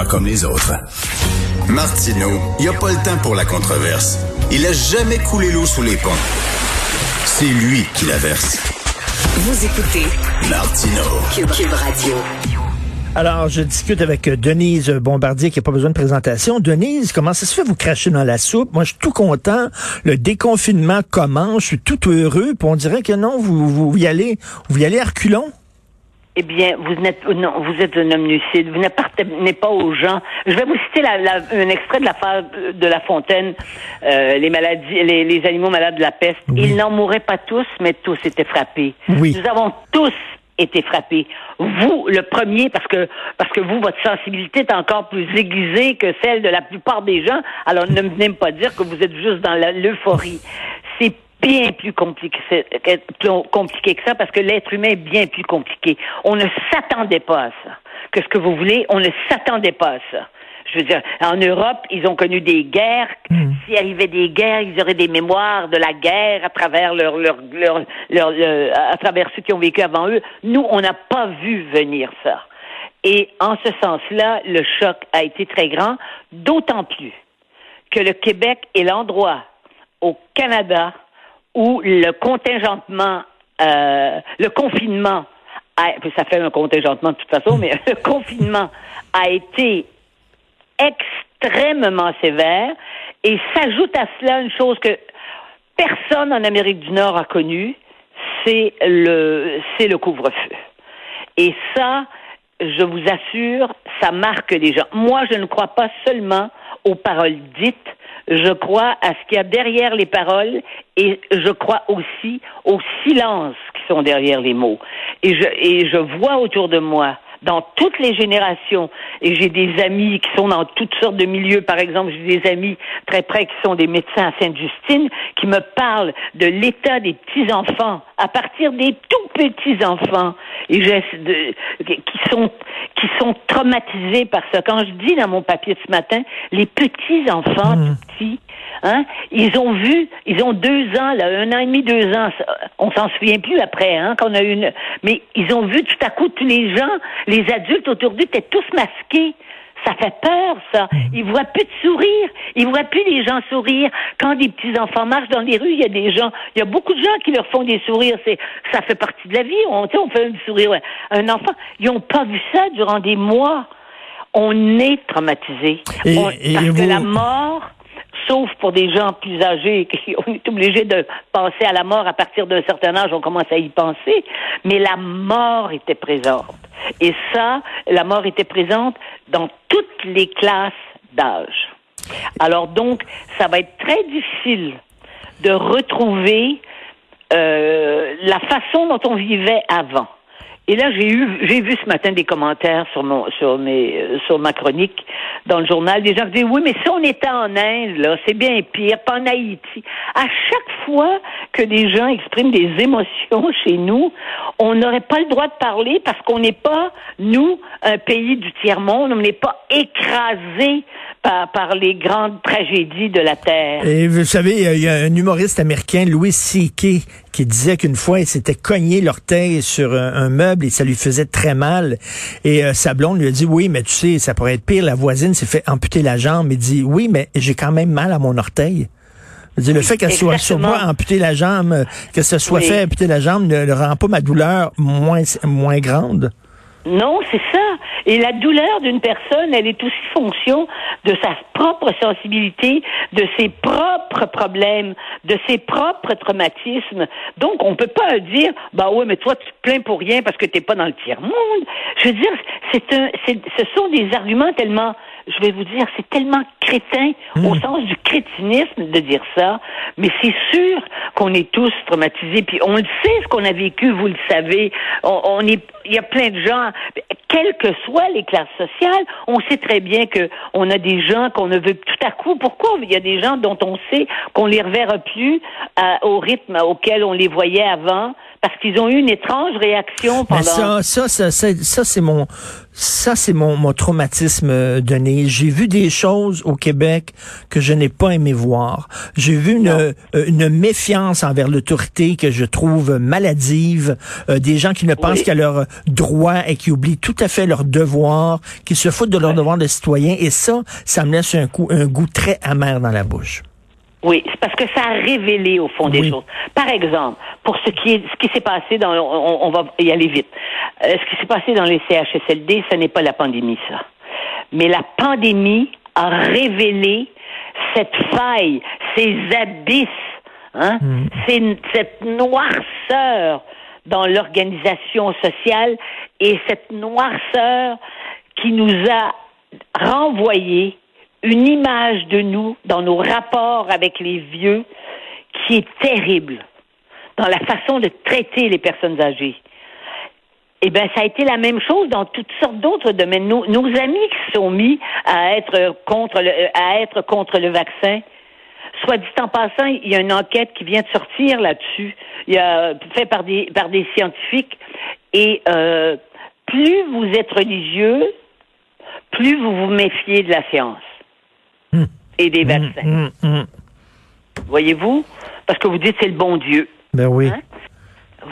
Pas comme les autres. Martino, il n'y a pas le temps pour la controverse. Il a jamais coulé l'eau sous les ponts. C'est lui qui la verse. Vous écoutez Martino. Cube, Radio. Alors, je discute avec Denise Bombardier, qui n'a pas besoin de présentation. Denise, comment ça se fait vous cracher dans la soupe? Moi, je suis tout content. Le déconfinement commence. Je suis tout heureux. Puis on dirait que non, vous, vous y allez, vous y allez à reculons. Eh bien, vous n'êtes non, vous êtes un homme lucide. Vous n'appartenez pas aux gens. Je vais vous citer la, la, un extrait de la de La Fontaine, euh, les maladies, les, les, animaux malades de la peste. Ils n'en mouraient pas tous, mais tous étaient frappés. Oui. Nous avons tous été frappés. Vous, le premier, parce que parce que vous, votre sensibilité est encore plus aiguisée que celle de la plupart des gens. Alors, ne venez me pas dire que vous êtes juste dans l'euphorie. C'est bien plus compliqué, compliqué que ça parce que l'être humain est bien plus compliqué. On ne s'attendait pas à ça. Que ce que vous voulez, on ne s'attendait pas à ça. Je veux dire, en Europe, ils ont connu des guerres. Mm. S'il arrivait des guerres, ils auraient des mémoires de la guerre à travers leur, leur, leur, leur, à travers ceux qui ont vécu avant eux. Nous, on n'a pas vu venir ça. Et en ce sens-là, le choc a été très grand, d'autant plus que le Québec est l'endroit au Canada où le contingentement, euh, le confinement, a, ça fait un contingentement de toute façon, mais le confinement a été extrêmement sévère et s'ajoute à cela une chose que personne en Amérique du Nord a connue, c'est le, c'est le couvre-feu. Et ça, je vous assure, ça marque les gens. Moi, je ne crois pas seulement aux paroles dites, je crois à ce qu'il y a derrière les paroles et je crois aussi aux silences qui sont derrière les mots. Et je, et je vois autour de moi dans toutes les générations. Et j'ai des amis qui sont dans toutes sortes de milieux. Par exemple, j'ai des amis très près qui sont des médecins à Sainte-Justine qui me parlent de l'état des petits-enfants à partir des tout petits-enfants et de, qui sont qui sont traumatisés par ça. Quand je dis dans mon papier ce matin, les petits-enfants Mmh. tout petits, hein, ils ont vu, ils ont deux ans, là, un an et demi, deux ans, on s'en souvient plus après, hein, qu'on a une, mais ils ont vu tout à coup tous les gens, les adultes autour d'eux étaient tous masqués. Ça fait peur, ça. Ils voient plus de sourire. Ils voient plus les gens sourire. Quand des petits enfants marchent dans les rues, il y a des gens, il y a beaucoup de gens qui leur font des sourires. C'est, ça fait partie de la vie. On, on fait un sourire à un enfant. Ils ont pas vu ça durant des mois. On est traumatisé. Et- On- et parce vous- que la mort, sauf pour des gens plus âgés, qui on est obligé de penser à la mort à partir d'un certain âge, on commence à y penser, mais la mort était présente. Et ça, la mort était présente dans toutes les classes d'âge. Alors donc, ça va être très difficile de retrouver euh, la façon dont on vivait avant. Et là, j'ai eu, j'ai vu ce matin des commentaires sur mon, sur mes, euh, sur ma chronique dans le journal, des gens qui disent oui, mais si on était en Inde, là, c'est bien pire, pas en Haïti. À chaque fois que des gens expriment des émotions chez nous, on n'aurait pas le droit de parler parce qu'on n'est pas, nous, un pays du tiers-monde, on n'est pas écrasé par, par les grandes tragédies de la Terre. Et vous savez, il y a un humoriste américain, Louis C.K., qui disait qu'une fois, il s'était cogné l'orteil sur un, un meuble et ça lui faisait très mal. Et euh, sa blonde lui a dit, oui, mais tu sais, ça pourrait être pire. La voisine s'est fait amputer la jambe. Il dit, oui, mais j'ai quand même mal à mon orteil. Dire, le fait qu'elle soit sur moi amputer la jambe, que ce soit Oui. fait amputer la jambe ne, ne rend pas ma douleur moins, moins grande. Non, c'est ça. Et la douleur d'une personne, elle est aussi fonction de sa propre sensibilité, de ses propres problèmes, de ses propres traumatismes. Donc, on peut pas dire, bah ouais, mais toi, tu te plains pour rien parce que t'es pas dans le tiers-monde. Je veux dire, c'est un, ce sont des arguments tellement, je vais vous dire, c'est tellement crétin au sens du crétinisme de dire ça. Mais c'est sûr qu'on est tous traumatisés. Puis on le sait ce qu'on a vécu, vous le savez. On, on est, il y a plein de gens, quelles que soient les classes sociales, on sait très bien que on a des gens qu'on ne veut tout à coup. Pourquoi? Il y a des gens dont on sait qu'on les reverra plus à- au rythme auquel on les voyait avant? Parce qu'ils ont eu une étrange réaction pendant. Mais ça, ça, ça, ça, ça, c'est mon, ça, c'est mon, mon traumatisme, euh, Denis. J'ai vu des choses au Québec que je n'ai pas aimé voir. J'ai vu une, euh, une méfiance envers l'autorité que je trouve maladive, euh, des gens qui ne pensent Oui. qu'à leurs droits et qui oublient tout à fait leur devoir, qui se foutent de leur devoir de citoyen. Et ça, ça me laisse un, coup, un goût très amer dans la bouche. Oui, c'est parce que ça a révélé au fond des choses. Par exemple, pour ce qui est ce qui s'est passé dans on, va y aller vite. Euh, ce qui s'est passé dans les CHSLD, ce n'est pas la pandémie ça. Mais la pandémie a révélé cette faille, ces abysses, hein, mm. cette noirceur dans l'organisation sociale et cette noirceur qui nous a renvoyé une image de nous dans nos rapports avec les vieux qui est terrible dans la façon de traiter les personnes âgées. Eh bien, ça a été la même chose dans toutes sortes d'autres domaines. Nos, amis qui sont mis à être contre le, à être contre le vaccin, soit dit en passant, il y a une enquête qui vient de sortir là-dessus, il y a fait par des par des scientifiques, et euh, plus vous êtes religieux, plus vous vous méfiez de la science et des hum, vaccins. hum, hum. Voyez-vous? Parce que vous dites c'est le bon Dieu. Ben oui. Hein?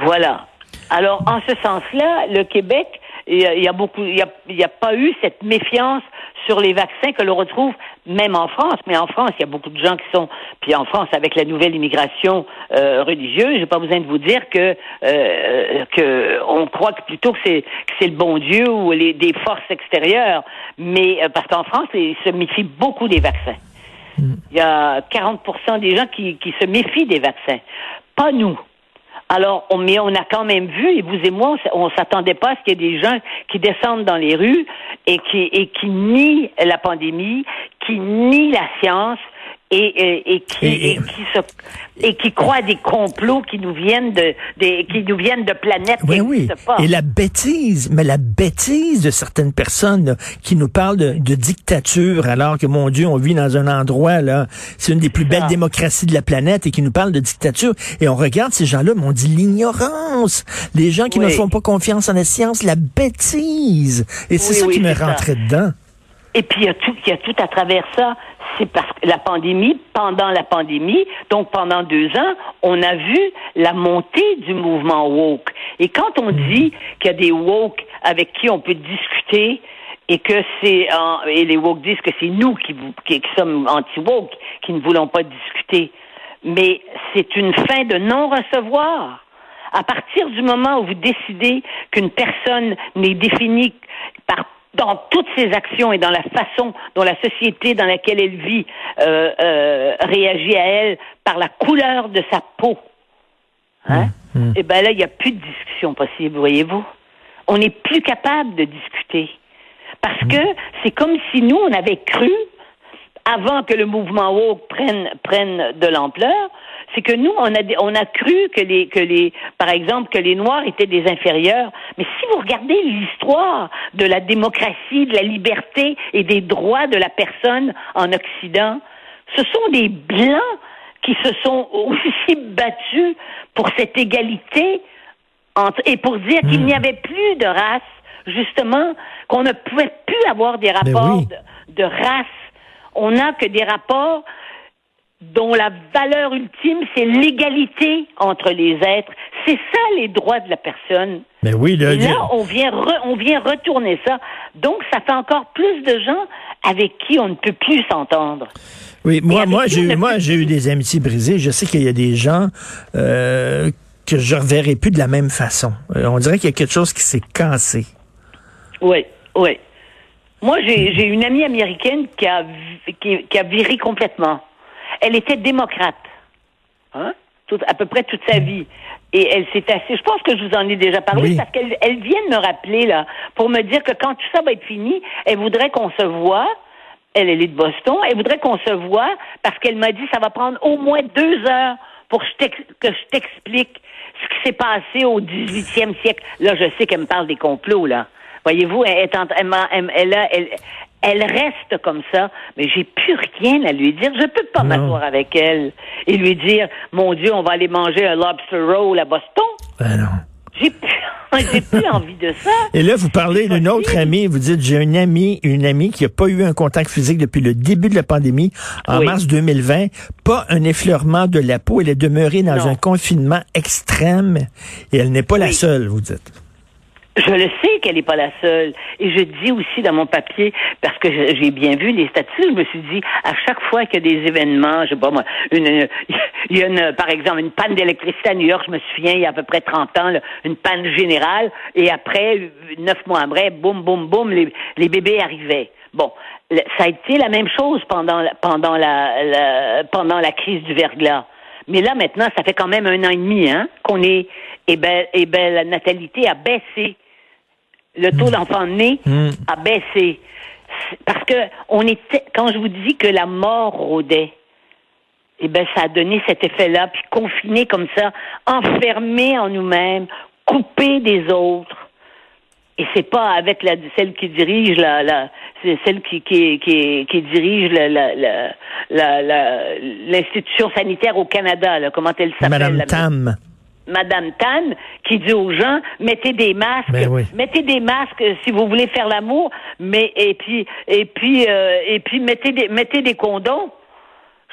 Voilà. Alors, en ce sens-là, le Québec, il y a, beaucoup, il n'y a, a, pas eu cette méfiance sur les vaccins que l'on retrouve même en France. Mais en France, il y a beaucoup de gens qui sont, puis en France, avec la nouvelle immigration euh, religieuse, j'ai pas besoin de vous dire que euh, que on croit que plutôt que c'est que c'est le bon Dieu ou les des forces extérieures. Mais euh, parce qu'en France, ils se méfient beaucoup des vaccins. Il y a 40% des gens qui, qui se méfient des vaccins. Pas nous. Alors, on, mais on a quand même vu, et vous et moi, on s'attendait pas à ce qu'il y ait des gens qui descendent dans les rues et qui, et qui nient la pandémie, qui nient la science, et, et, qui, et, qui se, et qui croient à des complots qui nous viennent de, des, qui nous viennent de planètes oui, qui oui. pas. Et la bêtise, mais la bêtise de certaines personnes là, qui nous parlent de, de, dictature alors que mon Dieu, on vit dans un endroit là, c'est une des plus belles démocraties de la planète et qui nous parlent de dictature et on regarde ces gens-là, mais on dit l'ignorance, les gens qui Oui. ne font pas confiance en la science, la bêtise. Et c'est ça qui me rentrait dedans. Et puis il y a tout, il y a tout à travers ça. C'est parce que la pandémie, pendant la pandémie, donc pendant deux ans, on a vu la montée du mouvement woke. Et quand on dit qu'il y a des woke avec qui on peut discuter et que c'est et les woke disent que c'est nous qui, qui sommes anti woke qui ne voulons pas discuter, mais c'est une fin de non recevoir. À partir du moment où vous décidez qu'une personne n'est définie par dans toutes ses actions et dans la façon dont la société dans laquelle elle vit euh, euh, réagit à elle par la couleur de sa peau, hein? Et ben là, il n'y a plus de discussion possible, voyez-vous. On n'est plus capable de discuter. Parce que c'est comme si nous, on avait cru, avant que le mouvement woke prenne, prenne de l'ampleur, c'est que nous, on a, on a cru que les, que les, par exemple, que les Noirs étaient des inférieurs. Mais si vous regardez l'histoire de la démocratie, de la liberté et des droits de la personne en Occident, ce sont des Blancs qui se sont aussi battus pour cette égalité entre- et pour dire qu'il n'y avait plus de race, justement, qu'on ne pouvait plus avoir des rapports oui. de, de race. On n'a que des rapports dont la valeur ultime, c'est l'égalité entre les êtres. C'est ça les droits de la personne. Mais oui, là, Et là, on vient, re- on vient retourner ça. Donc, ça fait encore plus de gens avec qui on ne peut plus s'entendre. Oui, moi, moi, j'ai eu, a moi, plus- j'ai eu des amitiés brisées. Je sais qu'il y a des gens euh, que je reverrai plus de la même façon. Euh, on dirait qu'il y a quelque chose qui s'est cassé. Oui, oui. Moi, j'ai une amie américaine qui a, vi- qui, qui a viré complètement. Elle était démocrate, hein, tout- à peu près toute sa vie. Et elle s'est assise. Je pense que je vous en ai déjà parlé Oui. parce qu'elle elle vient de me rappeler là pour me dire que quand tout ça va être fini, elle voudrait qu'on se voit. Elle, elle est de Boston. Elle voudrait qu'on se voit parce qu'elle m'a dit ça va prendre au moins deux heures pour que je t'ex- que je t'explique ce qui s'est passé au 18e siècle. Là, je sais qu'elle me parle des complots, là. Voyez-vous, elle, est en- elle, elle, elle reste comme ça, mais j'ai plus rien à lui dire. Je peux pas m'asseoir avec elle et lui dire, mon Dieu, on va aller manger un lobster roll à Boston. Ben non. J'ai plus, plus envie de ça. Et là, vous parlez d'une autre amie. Vous dites, j'ai une amie, une amie qui n'a pas eu un contact physique depuis le début de la pandémie, en Oui. mars 2020. Pas un effleurement de la peau. Elle est demeurée dans Non. un confinement extrême. Et elle n'est pas la seule, vous dites. Je le sais qu'elle n'est pas la seule. Et je dis aussi dans mon papier, parce que j'ai bien vu les statuts, je me suis dit, à chaque fois qu'il y a des événements, je sais pas moi, une, il y a une, par exemple une panne d'électricité à New York, je me souviens, il y a à peu près 30 ans, une panne générale, et après, neuf mois après, boum, boum, boum, les, bébés arrivaient. Bon, ça a été la même chose pendant, pendant, la, pendant la crise du verglas. Mais là, maintenant, ça fait quand même un an et demi hein, qu'on est, et ben, et ben, la natalité a baissé. Le taux hmm. d'enfants nés hmm. a baissé. Parce que on était, quand je vous dis que la mort rôdait, eh ben, ça a donné cet effet-là, puis confiné comme ça, enfermé en nous-mêmes, coupé des autres. Et c'est pas avec la, celle qui dirige la, la c'est celle qui, qui, qui, dirige l'institution sanitaire au Canada, là, comment elle s'appelle? Madame Tam. Madame Tan, qui dit aux gens mettez des masques, ben mettez des masques si vous voulez faire l'amour, mais et puis et puis euh, et puis mettez des mettez des condoms.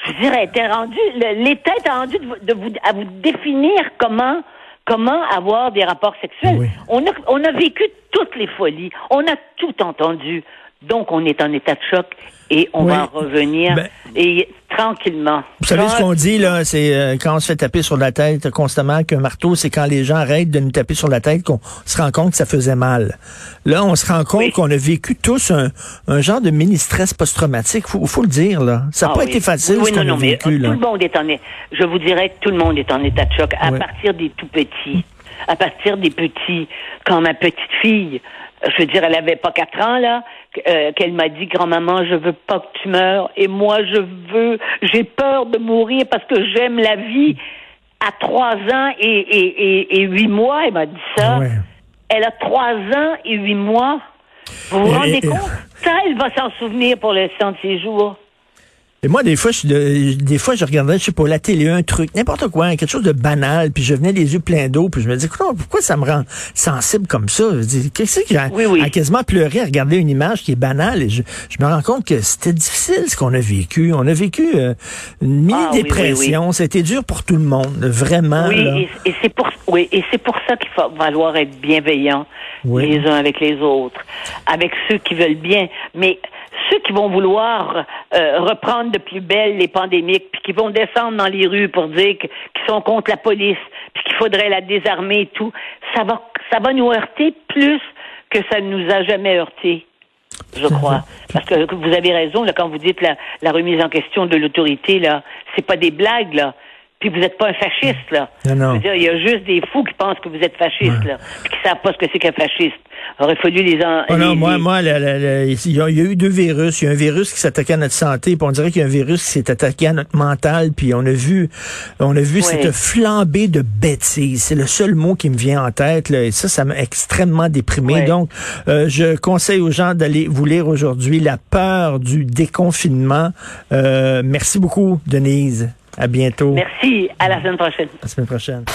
Je dirais, était rendu l'État est rendu de, vous à vous définir comment comment avoir des rapports sexuels. On a on a vécu toutes les folies, on a tout entendu. Donc, on est en état de choc et on va revenir ben, et tranquillement. Vous savez ce qu'on dit là, c'est euh, quand on se fait taper sur la tête constamment qu'un marteau, c'est quand les gens arrêtent de nous taper sur la tête qu'on se rend compte que ça faisait mal. Là, on se rend compte qu'on a vécu tous un, un genre de mini stress post-traumatique. Faut, faut le dire là. Ça n'a ah pas été facile ce qu'on a vécu là. Tout le monde est en, je vous dirais que tout le monde est en état de choc à partir des tout petits, à partir des petits. Quand ma petite fille je veux dire, elle avait pas quatre ans, là, euh, qu'elle m'a dit, grand-maman, je veux pas que tu meurs, et moi, je veux, j'ai peur de mourir parce que j'aime la vie. À trois ans et, et, et, huit mois, elle m'a dit ça. Elle a trois ans et huit mois. Vous vous rendez compte? Ça, elle va s'en souvenir pour le de ses jours. Et moi, des fois, je, des fois, je regardais, je sais pas, la télé, un truc, n'importe quoi, quelque chose de banal, puis je venais les yeux pleins d'eau, puis je me dis, pourquoi ça me rend sensible comme ça? Qu'est-ce que j'ai oui, quasiment pleuré à regarder une image qui est banale, et je, me rends compte que c'était difficile ce qu'on a vécu. On a vécu euh, une mini-dépression, ah, c'était dur pour tout le monde, vraiment. Oui, et, c'est pour, oui, et c'est pour ça qu'il va falloir être bienveillant les uns avec les autres, avec ceux qui veulent bien. Mais ceux qui vont vouloir euh, reprendre de plus belle les pandémiques, puis qui vont descendre dans les rues pour dire qu'ils sont contre la police, puis qu'il faudrait la désarmer et tout, ça va, ça va nous heurter plus que ça ne nous a jamais heurté je crois. Parce que vous avez raison, là, quand vous dites la, la remise en question de l'autorité, là, c'est pas des blagues, là. Puis vous n'êtes pas un fasciste, là. Non, il y a juste des fous qui pensent que vous êtes fasciste, là, puis qui savent pas ce que c'est qu'un fasciste. Aurait fallu les en. Oh non, moi, moi, il y, a eu deux virus. Il y a un virus qui s'attaquait à notre santé, puis on dirait qu'il y a un virus qui s'est attaqué à notre mental, puis on a vu, on a vu cette flambée de bêtises. C'est le seul mot qui me vient en tête, là, et ça, ça m'a extrêmement déprimé. Donc, euh, je conseille aux gens d'aller vous lire aujourd'hui La peur du déconfinement. Euh, merci beaucoup, Denise. À bientôt. Merci. À la semaine prochaine. À la semaine prochaine.